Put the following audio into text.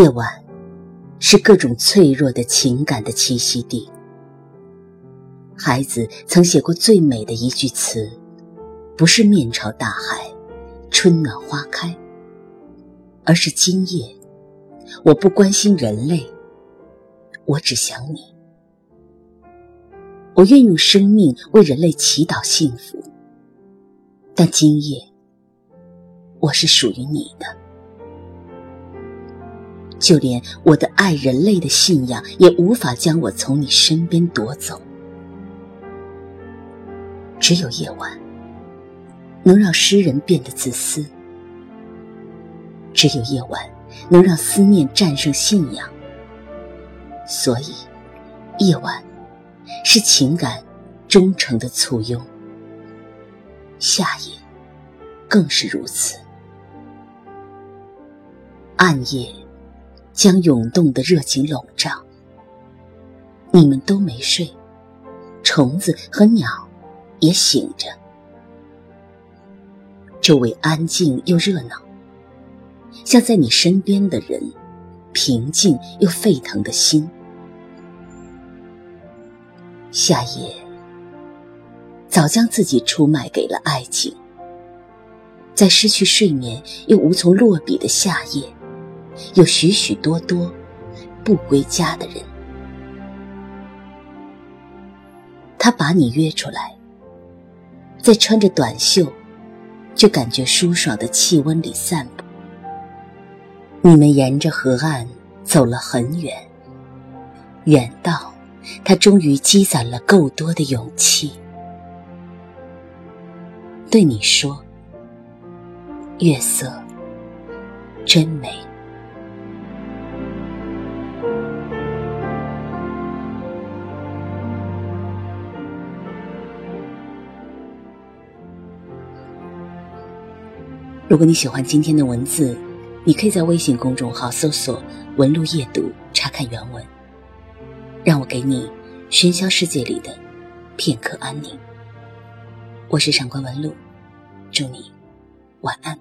夜晚是各种脆弱的情感的栖息地。孩子曾写过最美的一句词，不是面朝大海，春暖花开，而是今夜，我不关心人类，我只想你。我愿用生命为人类祈祷幸福，但今夜，我是属于你的。就连我的爱人类的信仰，也无法将我从你身边夺走。只有夜晚，能让诗人变得自私；只有夜晚，能让思念战胜信仰。所以，夜晚是情感忠诚的簇拥。夏夜更是如此。暗夜。将涌动的热情笼罩。你们都没睡，虫子和鸟也醒着。周围安静又热闹，像在你身边的人，平静又沸腾的心。夏夜早将自己出卖给了爱情，在失去睡眠又无从落笔的夏夜。有许许多多不归家的人，他把你约出来，在穿着短袖就感觉舒爽的气温里散步。你们沿着河岸走了很远，远到他终于积攒了够多的勇气，对你说：“月色真美。”如果你喜欢今天的文字，你可以在微信公众号搜索“文路夜读”查看原文。让我给你喧嚣世界里的片刻安宁。我是上官文路，祝你晚安。